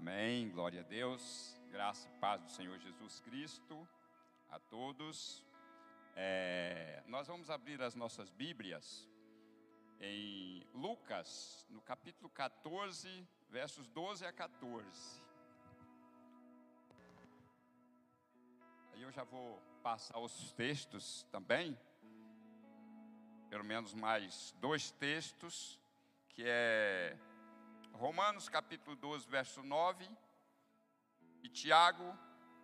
Amém. Glória a Deus. Graça e paz do Senhor Jesus Cristo a todos. É, nós vamos abrir as nossas Bíblias em Lucas, no capítulo 14, versos 12 a 14. Aí eu já vou passar os textos também, pelo menos mais dois textos, que é Romanos capítulo 12, verso 9, e Tiago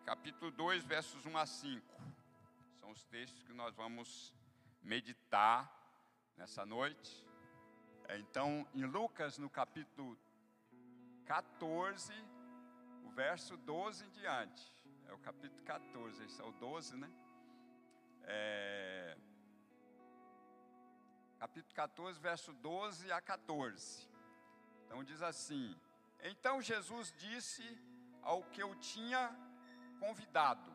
capítulo 2, versos 1 a 5. São os textos que nós vamos meditar nessa noite. Então, em Lucas, no capítulo 14, o verso 12 em diante. É o capítulo 14, esse é o 12, né? É, capítulo 14, verso 12 a 14. Então diz assim: Então Jesus disse ao que eu tinha convidado: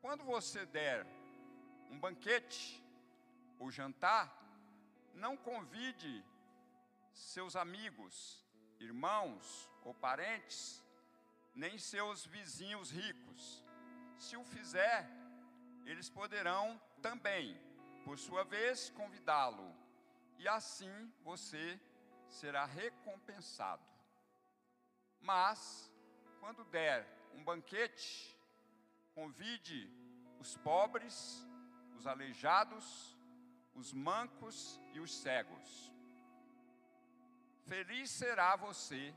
Quando você der um banquete ou jantar, não convide seus amigos, irmãos ou parentes, nem seus vizinhos ricos. Se o fizer, eles poderão também, por sua vez, convidá-lo, e assim você será recompensado. Mas, quando der um banquete, convide os pobres, os aleijados, os mancos e os cegos. Feliz será você,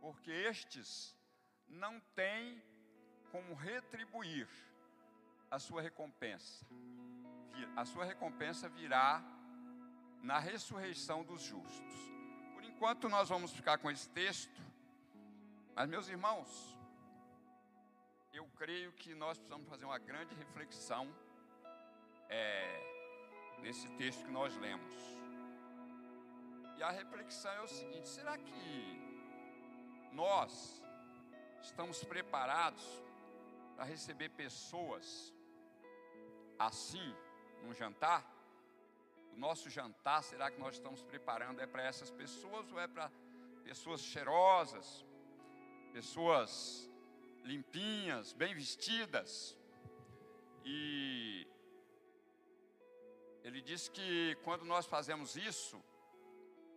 porque estes não têm como retribuir a sua recompensa. A sua recompensa virá na ressurreição dos justos enquanto nós vamos ficar com esse texto, mas meus irmãos, eu creio que nós precisamos fazer uma grande reflexão é, nesse texto que nós lemos. E a reflexão é o seguinte: será que nós estamos preparados para receber pessoas assim num jantar? O nosso jantar, será que nós estamos preparando? É para essas pessoas ou é para pessoas cheirosas, pessoas limpinhas, bem vestidas? E ele diz que quando nós fazemos isso,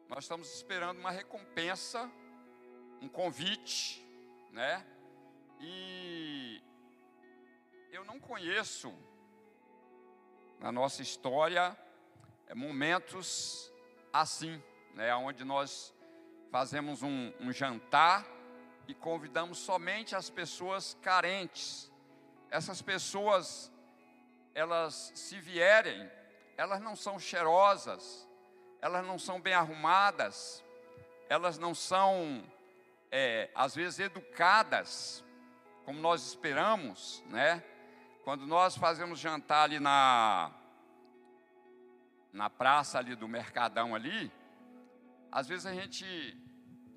nós estamos esperando uma recompensa, um convite, né? E eu não conheço na nossa história momentos assim, né, onde nós fazemos um, um jantar e convidamos somente as pessoas carentes. Essas pessoas, elas se vierem, elas não são cheirosas, elas não são bem arrumadas, elas não são, é, às vezes, educadas, como nós esperamos, né? Quando nós fazemos jantar ali na, na praça ali do Mercadão ali, às vezes a gente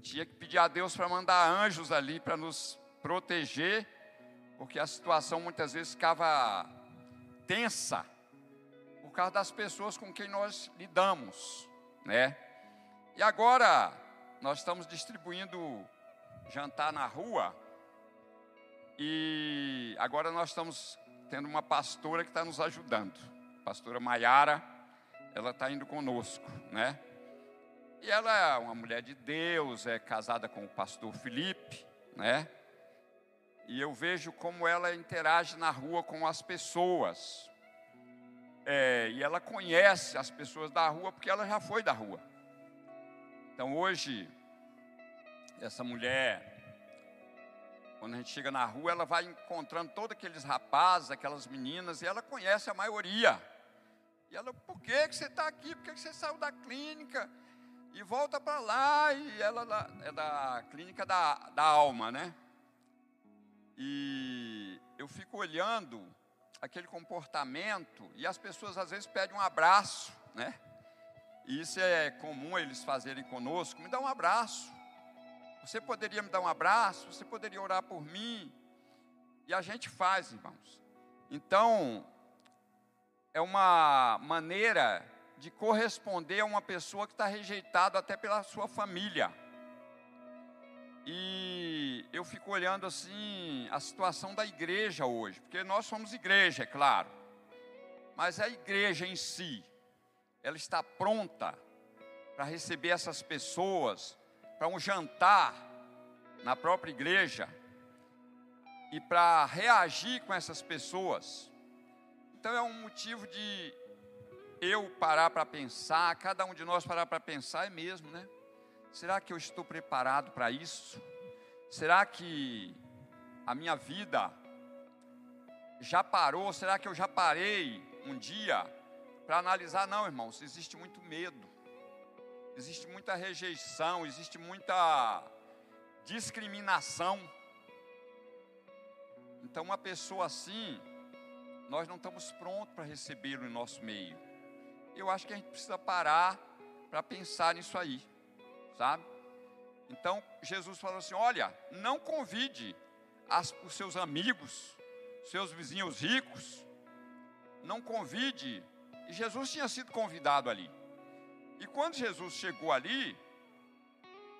tinha que pedir a Deus para mandar anjos ali para nos proteger, porque a situação muitas vezes ficava tensa por causa das pessoas com quem nós lidamos, né? E agora nós estamos distribuindo jantar na rua e agora nós estamos tendo uma pastora que está nos ajudando, pastora Maiara ela está indo conosco, né? E ela é uma mulher de Deus, é casada com o pastor Felipe, né? E eu vejo como ela interage na rua com as pessoas. É, e ela conhece as pessoas da rua porque ela já foi da rua. Então hoje, essa mulher, quando a gente chega na rua, ela vai encontrando todos aqueles rapazes, aquelas meninas, e ela conhece a maioria. E ela, por que, que você está aqui? Por que, que você saiu da clínica? E volta para lá, e ela é da clínica da, da alma, né? E eu fico olhando aquele comportamento, e as pessoas às vezes pedem um abraço, né? E isso é comum eles fazerem conosco, me dá um abraço. Você poderia me dar um abraço? Você poderia orar por mim? E a gente faz, irmãos. Então, é uma maneira de corresponder a uma pessoa que está rejeitada até pela sua família. E eu fico olhando assim a situação da igreja hoje, porque nós somos igreja, é claro. Mas a igreja em si, ela está pronta para receber essas pessoas para um jantar na própria igreja e para reagir com essas pessoas. Então é um motivo de eu parar para pensar, cada um de nós parar para pensar, é mesmo, né? Será que eu estou preparado para isso? Será que a minha vida já parou? Será que eu já parei um dia para analisar? Não, irmãos, existe muito medo, existe muita rejeição, existe muita discriminação. Então, uma pessoa assim, nós não estamos prontos para recebê-lo em nosso meio. Eu acho que a gente precisa parar para pensar nisso aí, sabe? Então, Jesus falou assim: olha, não convide as, os seus amigos, seus vizinhos ricos, não convide. E Jesus tinha sido convidado ali. E quando Jesus chegou ali,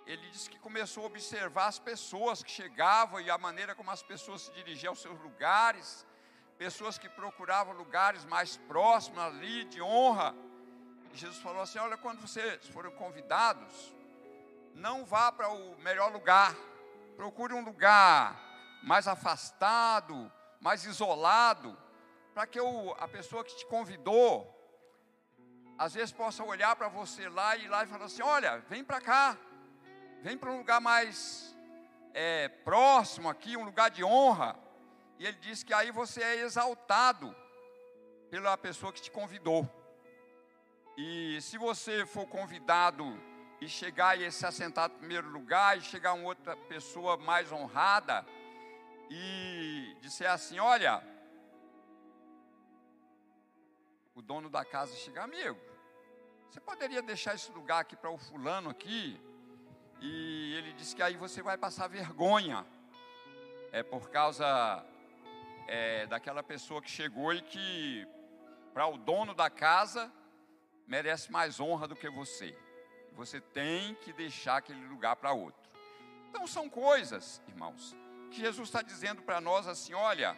ele disse que começou a observar as pessoas que chegavam e a maneira como as pessoas se dirigiam aos seus lugares, pessoas que procuravam lugares mais próximos ali de honra. E Jesus falou assim: Olha, quando vocês foram convidados, não vá para o melhor lugar, procure um lugar mais afastado, mais isolado, para que o, a pessoa que te convidou, às vezes possa olhar para você lá e ir lá e falar assim: Olha, vem para cá vem para um lugar mais é, próximo aqui, um lugar de honra. E ele diz que aí você é exaltado pela pessoa que te convidou. E se você for convidado e chegar e se assentar no primeiro lugar, e chegar uma outra pessoa mais honrada, e disser assim: Olha, o dono da casa chega, amigo, você poderia deixar esse lugar aqui para o fulano aqui? E ele disse que aí você vai passar vergonha. É por causa é, daquela pessoa que chegou e que, para o dono da casa, merece mais honra do que você. Você tem que deixar aquele lugar para outro. Então são coisas, irmãos, que Jesus está dizendo para nós assim: olha,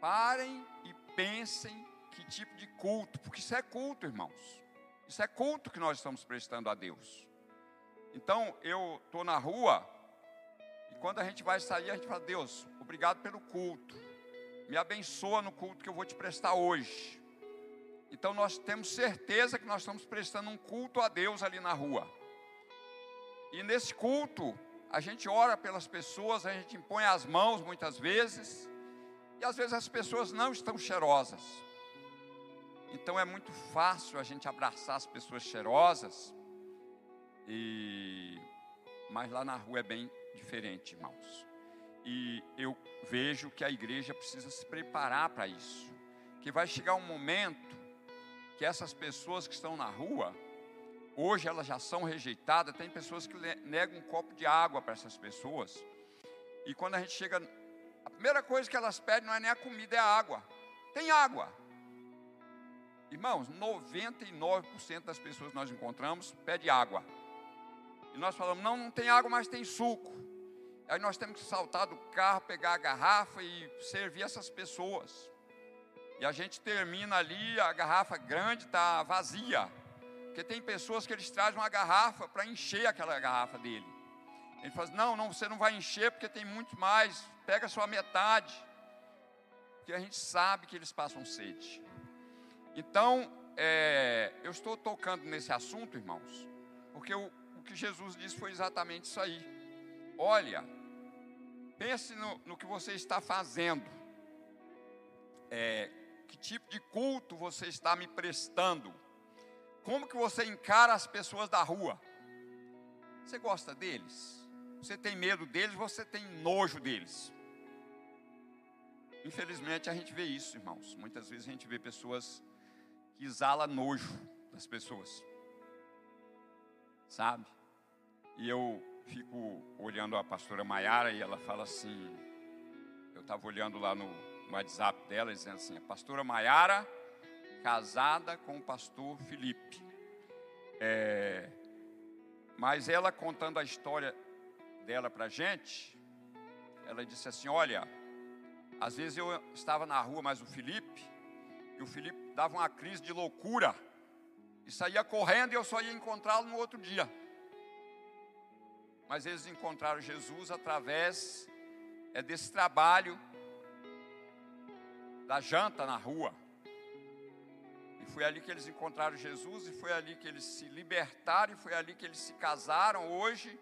parem e pensem que tipo de culto, porque isso é culto, irmãos. Isso é culto que nós estamos prestando a Deus. Então eu estou na rua e quando a gente vai sair, a gente fala: Deus, obrigado pelo culto. Me abençoa no culto que eu vou te prestar hoje. Então nós temos certeza que nós estamos prestando um culto a Deus ali na rua. E nesse culto, a gente ora pelas pessoas, a gente impõe as mãos muitas vezes, e às vezes as pessoas não estão cheirosas. Então é muito fácil a gente abraçar as pessoas cheirosas, e mas lá na rua é bem diferente, irmãos. E eu vejo que a igreja precisa se preparar para isso. Que vai chegar um momento que essas pessoas que estão na rua, hoje elas já são rejeitadas, tem pessoas que negam um copo de água para essas pessoas. E quando a gente chega, a primeira coisa que elas pedem não é nem a comida, é a água. Tem água. Irmãos, 99% das pessoas que nós encontramos pede água. E nós falamos, não, não tem água, mas tem suco. Aí nós temos que saltar do carro, pegar a garrafa e servir essas pessoas. E a gente termina ali, a garrafa grande está vazia. Porque tem pessoas que eles trazem uma garrafa para encher aquela garrafa dele. Ele fala, não, não, você não vai encher porque tem muito mais, pega só a metade. Porque a gente sabe que eles passam sede. Então, é, eu estou tocando nesse assunto, irmãos, porque o, que Jesus disse foi exatamente isso aí. Olha, pense no, no que você está fazendo. É, que tipo de culto você está me prestando? Como que você encara as pessoas da rua? Você gosta deles? Você tem medo deles? Você tem nojo deles? Infelizmente a gente vê isso, irmãos. Muitas vezes a gente vê pessoas que exalam nojo das pessoas sabe? E eu fico olhando a pastora Maiara e ela fala assim, eu estava olhando lá no, no WhatsApp dela, dizendo assim, a pastora Maiara casada com o pastor Felipe. É, mas ela contando a história dela para a gente, ela disse assim: Olha, às vezes eu estava na rua, mas o Felipe, e o Felipe dava uma crise de loucura, e saía correndo e eu só ia encontrá-lo no outro dia. Mas eles encontraram Jesus através é desse trabalho da janta na rua. E foi ali que eles encontraram Jesus, e foi ali que eles se libertaram, e foi ali que eles se casaram hoje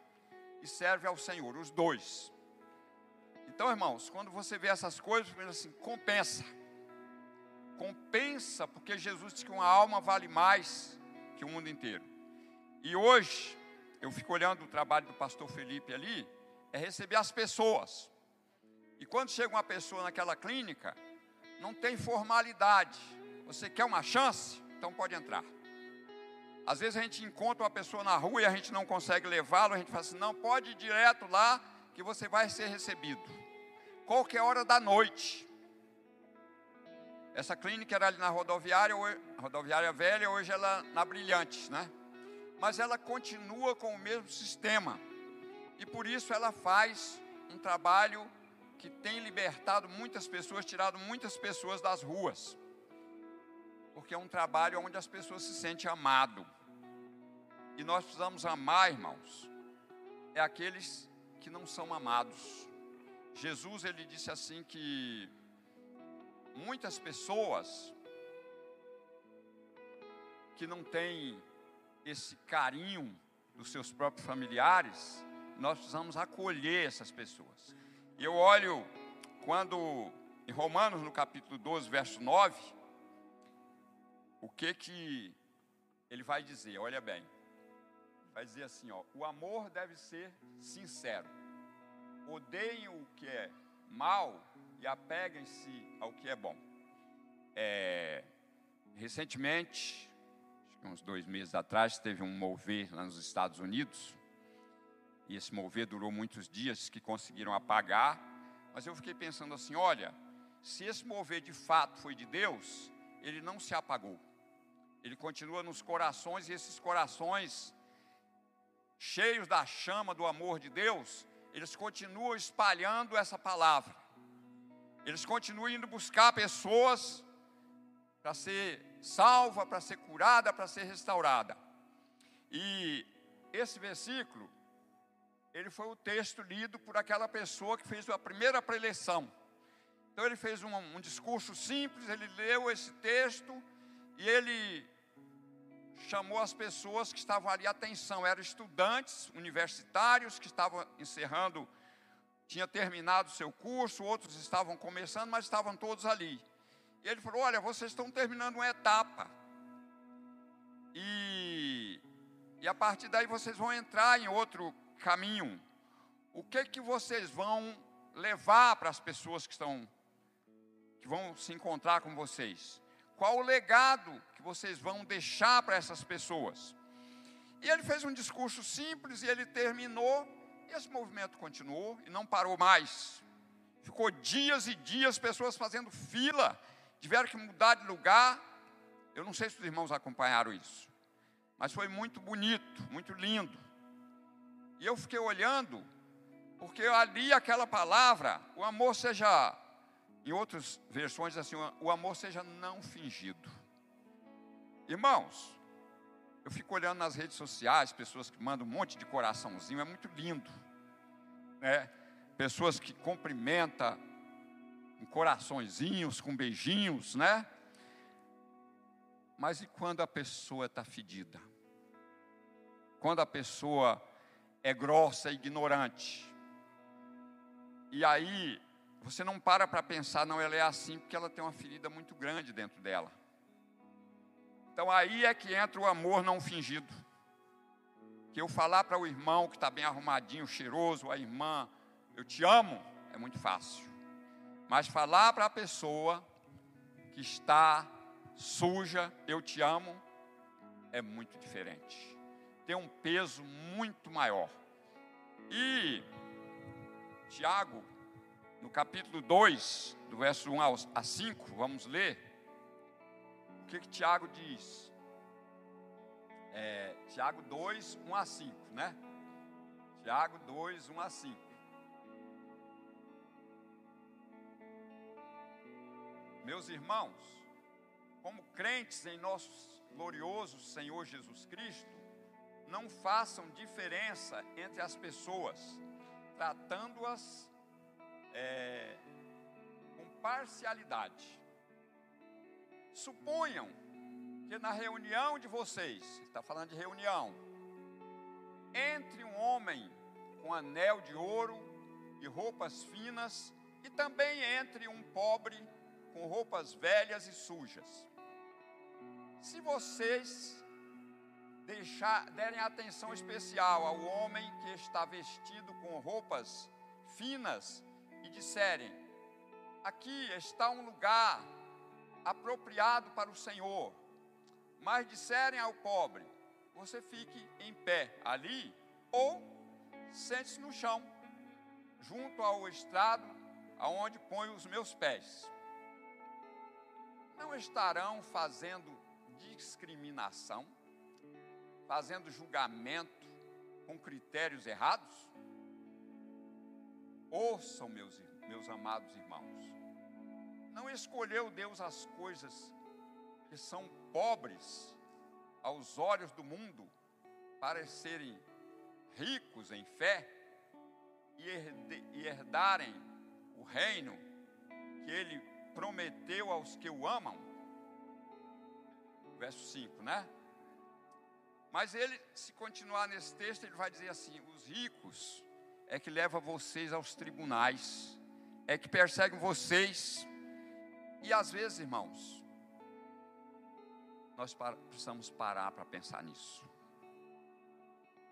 e servem ao Senhor, os dois. Então, irmãos, quando você vê essas coisas, você assim, compensa. Compensa, porque Jesus disse que uma alma vale mais que o mundo inteiro. E hoje, eu fico olhando o trabalho do pastor Felipe ali, é receber as pessoas. E quando chega uma pessoa naquela clínica, não tem formalidade. Você quer uma chance? Então pode entrar. Às vezes a gente encontra uma pessoa na rua e a gente não consegue levá-lo, a gente fala assim: não, pode ir direto lá que você vai ser recebido. Qualquer hora da noite. Essa clínica era ali na rodoviária, rodoviária velha, hoje ela na Brilhantes, né? Mas ela continua com o mesmo sistema. E por isso ela faz um trabalho que tem libertado muitas pessoas, tirado muitas pessoas das ruas. Porque é um trabalho onde as pessoas se sentem amado. E nós precisamos amar, irmãos, é aqueles que não são amados. Jesus ele disse assim que muitas pessoas que não têm esse carinho dos seus próprios familiares, nós precisamos acolher essas pessoas. Eu olho quando em Romanos no capítulo 12, verso 9, o que que ele vai dizer? Olha bem. Vai dizer assim, ó, o amor deve ser sincero. Odeiem o que é mal e apeguem-se ao que é bom. É, recentemente, uns dois meses atrás, teve um mover lá nos Estados Unidos. E esse mover durou muitos dias que conseguiram apagar, mas eu fiquei pensando assim: olha, se esse mover de fato foi de Deus, ele não se apagou, ele continua nos corações e esses corações, cheios da chama do amor de Deus, eles continuam espalhando essa palavra, eles continuam indo buscar pessoas para ser salva, para ser curada, para ser restaurada. E esse versículo ele foi o texto lido por aquela pessoa que fez a primeira preleção. Então ele fez um, um discurso simples, ele leu esse texto e ele chamou as pessoas que estavam ali atenção. Eram estudantes universitários que estavam encerrando, tinha terminado o seu curso, outros estavam começando, mas estavam todos ali. E ele falou: Olha, vocês estão terminando uma etapa. E, e a partir daí vocês vão entrar em outro caminho, o que que vocês vão levar para as pessoas que estão que vão se encontrar com vocês? Qual o legado que vocês vão deixar para essas pessoas? E ele fez um discurso simples e ele terminou, e esse movimento continuou e não parou mais. Ficou dias e dias pessoas fazendo fila, tiveram que mudar de lugar. Eu não sei se os irmãos acompanharam isso, mas foi muito bonito, muito lindo. E eu fiquei olhando, porque ali aquela palavra, o amor seja, em outras versões assim, o amor seja não fingido. Irmãos, eu fico olhando nas redes sociais, pessoas que mandam um monte de coraçãozinho, é muito lindo. Né? Pessoas que cumprimentam com coraçõezinhos, com beijinhos, né? Mas e quando a pessoa está fedida? Quando a pessoa é grossa, é ignorante. E aí, você não para para pensar, não, ela é assim porque ela tem uma ferida muito grande dentro dela. Então aí é que entra o amor não fingido. Que eu falar para o irmão que está bem arrumadinho, cheiroso, a irmã, eu te amo, é muito fácil. Mas falar para a pessoa que está suja, eu te amo, é muito diferente tem um peso muito maior. E Tiago, no capítulo 2, do verso 1 a 5, vamos ler. O que, que Tiago diz? É, Tiago 2, 1 a 5, né? Tiago 2, 1 a 5. Meus irmãos, como crentes em nosso glorioso Senhor Jesus Cristo, não façam diferença entre as pessoas, tratando-as é, com parcialidade. Suponham que na reunião de vocês, está falando de reunião, entre um homem com anel de ouro e roupas finas, e também entre um pobre com roupas velhas e sujas. Se vocês deixar, derem atenção especial ao homem que está vestido com roupas finas e disserem: aqui está um lugar apropriado para o Senhor, mas disserem ao pobre: você fique em pé ali ou sente-se no chão, junto ao estrado aonde ponho os meus pés. Não estarão fazendo discriminação, fazendo julgamento com critérios errados? Ouçam, meus, meus amados irmãos, não escolheu Deus as coisas que são pobres aos olhos do mundo para serem ricos em fé e herdarem o reino que ele prometeu aos que o amam. Verso 5, né? Mas ele, se continuar nesse texto, ele vai dizer assim: os ricos é que levam vocês aos tribunais, é que perseguem vocês. E às vezes, irmãos, nós precisamos parar para pensar nisso.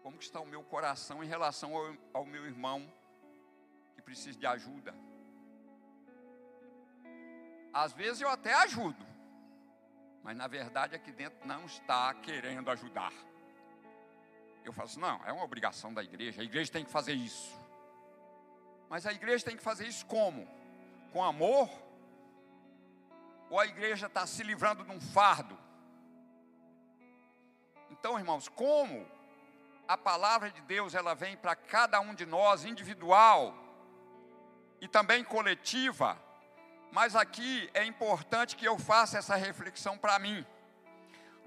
Como está o meu coração em relação ao, ao meu irmão que precisa de ajuda? Às vezes eu até ajudo, mas na verdade aqui dentro não está querendo ajudar. Eu falo assim, não, é uma obrigação da igreja, a igreja tem que fazer isso. Mas a igreja tem que fazer isso como? Com amor? Ou a igreja está se livrando de um fardo? Então, irmãos, como a palavra de Deus ela vem para cada um de nós, individual e também coletiva, mas aqui é importante que eu faça essa reflexão para mim.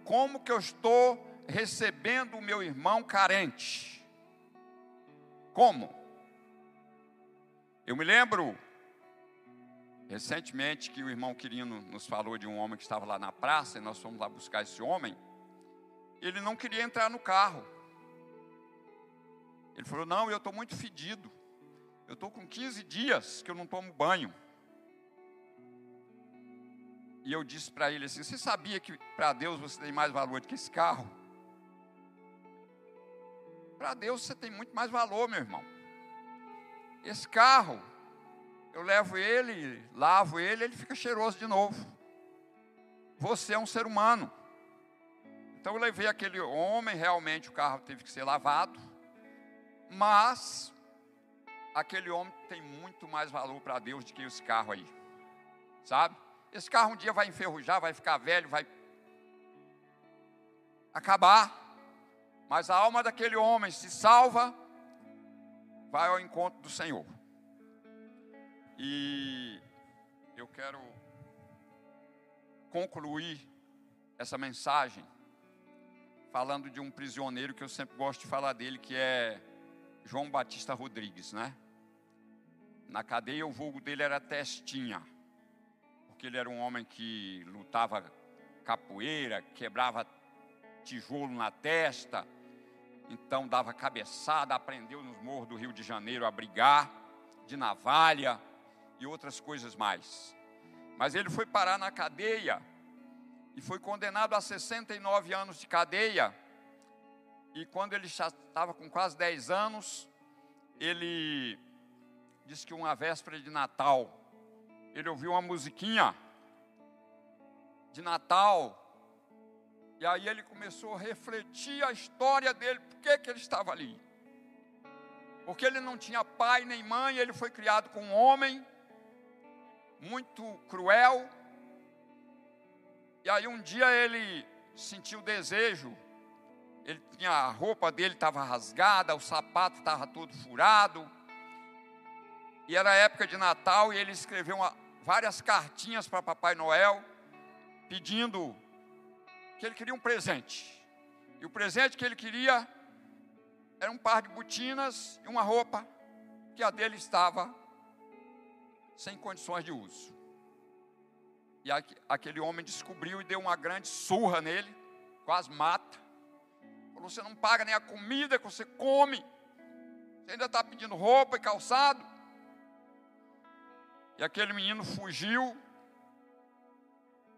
Como que eu estou recebendo o meu irmão carente? Como? Eu me lembro recentemente que o irmão Quirino nos falou de um homem que estava lá na praça e nós fomos lá buscar esse homem ele não queria entrar no carro. Ele falou: Não, eu estou muito fedido. Eu estou com 15 dias que eu não tomo banho. E eu disse para ele assim: Você sabia que para Deus você tem mais valor do que esse carro? Para Deus você tem muito mais valor, meu irmão. Esse carro, eu levo ele, lavo ele, ele fica cheiroso de novo. Você é um ser humano. Então eu levei aquele homem, realmente o carro teve que ser lavado, mas aquele homem tem muito mais valor para Deus do que esse carro aí, sabe? Esse carro um dia vai enferrujar, vai ficar velho, vai acabar, mas a alma daquele homem se salva, vai ao encontro do Senhor. E eu quero concluir essa mensagem falando de um prisioneiro que eu sempre gosto de falar dele, que é João Batista Rodrigues, né? Na cadeia o vulgo dele era Testinha, porque ele era um homem que lutava capoeira, quebrava tijolo na testa, então dava cabeçada, aprendeu nos morros do Rio de Janeiro a brigar de navalha e outras coisas mais. Mas ele foi parar na cadeia e foi condenado a 69 anos de cadeia. E quando ele já estava com quase 10 anos, ele disse que uma véspera de Natal, ele ouviu uma musiquinha de Natal. E aí ele começou a refletir a história dele, por que, que ele estava ali. Porque ele não tinha pai nem mãe, ele foi criado com um homem muito cruel, e aí um dia ele sentiu desejo Ele tinha a roupa dele estava rasgada, o sapato estava todo furado. E era época de Natal e ele escreveu uma, várias cartinhas para Papai Noel, pedindo que ele queria um presente. E o presente que ele queria era um par de botinas e uma roupa que a dele estava sem condições de uso. E aquele homem descobriu e deu uma grande surra nele, quase mata. Falou: Você não paga nem a comida que você come, você ainda está pedindo roupa e calçado. E aquele menino fugiu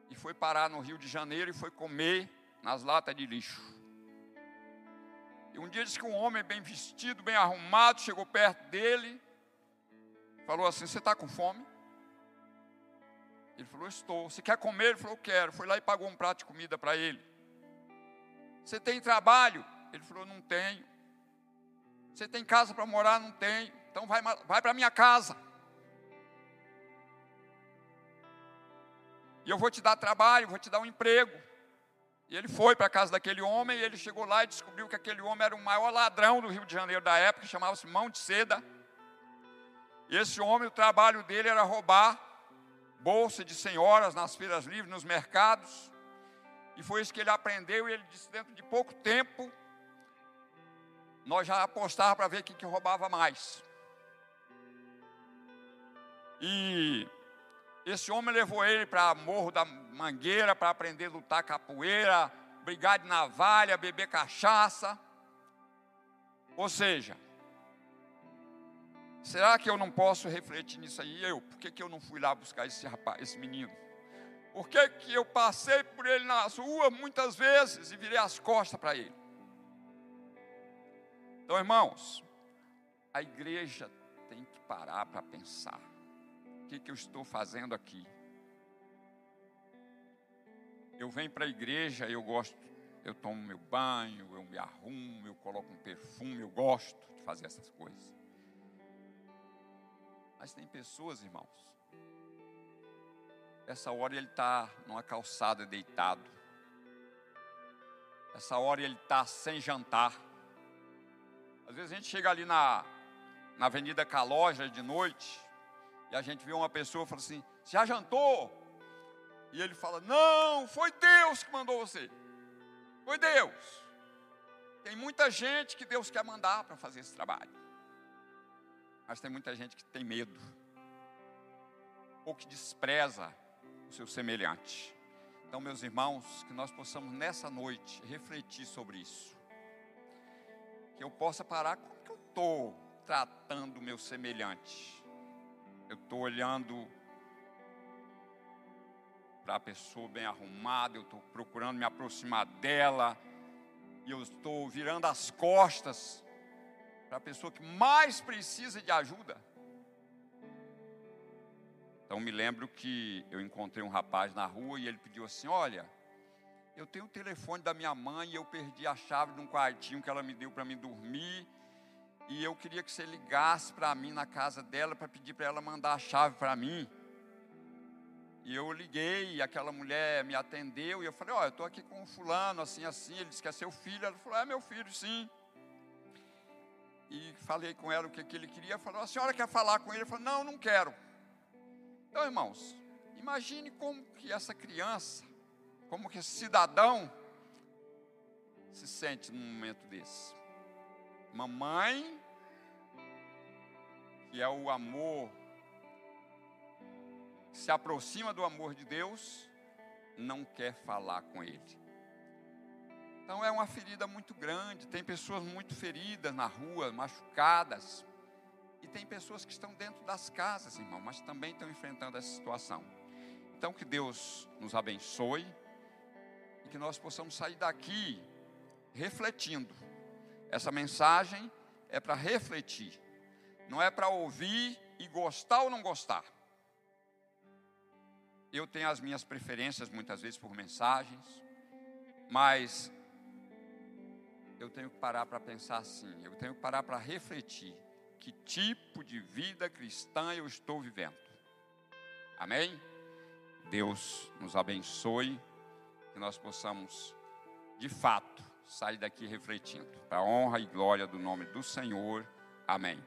e foi parar no Rio de Janeiro e foi comer nas latas de lixo. E um dia disse que um homem bem vestido, bem arrumado, chegou perto dele, falou assim: Você está com fome? Ele falou: Estou. Você quer comer? Ele falou: Quero. Foi lá e pagou um prato de comida para ele. Você tem trabalho? Ele falou: Não tenho. Você tem casa para morar? Não tenho. Então vai, vai para minha casa. E eu vou te dar trabalho, vou te dar um emprego. E ele foi para a casa daquele homem, e ele chegou lá e descobriu que aquele homem era o maior ladrão do Rio de Janeiro da época, chamava-se Mão de Seda. E esse homem, o trabalho dele era roubar bolsa de senhoras nas feiras livres, nos mercados. E foi isso que ele aprendeu, e ele disse: dentro de pouco tempo, nós já apostávamos para ver quem que roubava mais. E esse homem levou ele para Morro da Mangueira para aprender a lutar capoeira, brigar de navalha, beber cachaça. Ou seja, será que eu não posso refletir nisso aí? Eu, por que, que eu não fui lá buscar esse rapaz, esse menino? Por que, que eu passei por ele nas ruas muitas vezes e virei as costas para ele? Então, irmãos, a igreja tem que parar para pensar que, que eu estou fazendo aqui? Eu venho para a igreja, eu gosto, eu tomo meu banho, eu me arrumo, eu coloco um perfume, eu gosto de fazer essas coisas. Mas tem pessoas, irmãos, essa hora ele está numa calçada deitado. Essa hora ele está sem jantar. Às vezes a gente chega ali na, na Avenida Caloja de noite, e a gente vê uma pessoa e fala assim: já jantou? E ele fala: não, foi Deus que mandou você. Foi Deus. Tem muita gente que Deus quer mandar para fazer esse trabalho. Mas tem muita gente que tem medo. Ou que despreza o seu semelhante. Então, meus irmãos, que nós possamos nessa noite refletir sobre isso. Que eu possa parar como que eu estou tratando o meu semelhante eu estou olhando para a pessoa bem arrumada, eu estou procurando me aproximar dela, e eu estou virando as costas para a pessoa que mais precisa de ajuda. Então me lembro que eu encontrei um rapaz na rua e ele pediu assim: Olha, eu tenho o telefone da minha mãe e eu perdi a chave de um quartinho que ela me deu para me dormir e eu queria que você ligasse para mim na casa dela para pedir para ela mandar a chave para mim. E eu liguei, e aquela mulher me atendeu, e eu falei, ó, oh, eu estou aqui com um fulano, assim, assim, ele disse que é seu filho. Ela falou, é meu filho, sim. E falei com ela o que, que ele queria, falou, a senhora quer falar com ele? Eu falei, não, não quero. Então, irmãos, imagine como que essa criança, como que esse cidadão se sente num momento desse. Mamãe que é o amor, se aproxima do amor de Deus, não quer falar com Ele. Então é uma ferida muito grande. Tem pessoas muito feridas na rua, machucadas. E tem pessoas que estão dentro das casas, irmão, mas também estão enfrentando essa situação. Então que Deus nos abençoe e que nós possamos sair daqui refletindo. Essa mensagem é para refletir não é para ouvir e gostar ou não gostar. Eu tenho as minhas preferências muitas vezes por mensagens, mas eu tenho que parar para pensar assim, eu tenho que parar para refletir que tipo de vida cristã eu estou vivendo. Amém? Deus nos abençoe, que nós possamos, de fato, sair daqui refletindo. Para honra e glória do nome do Senhor. Amém.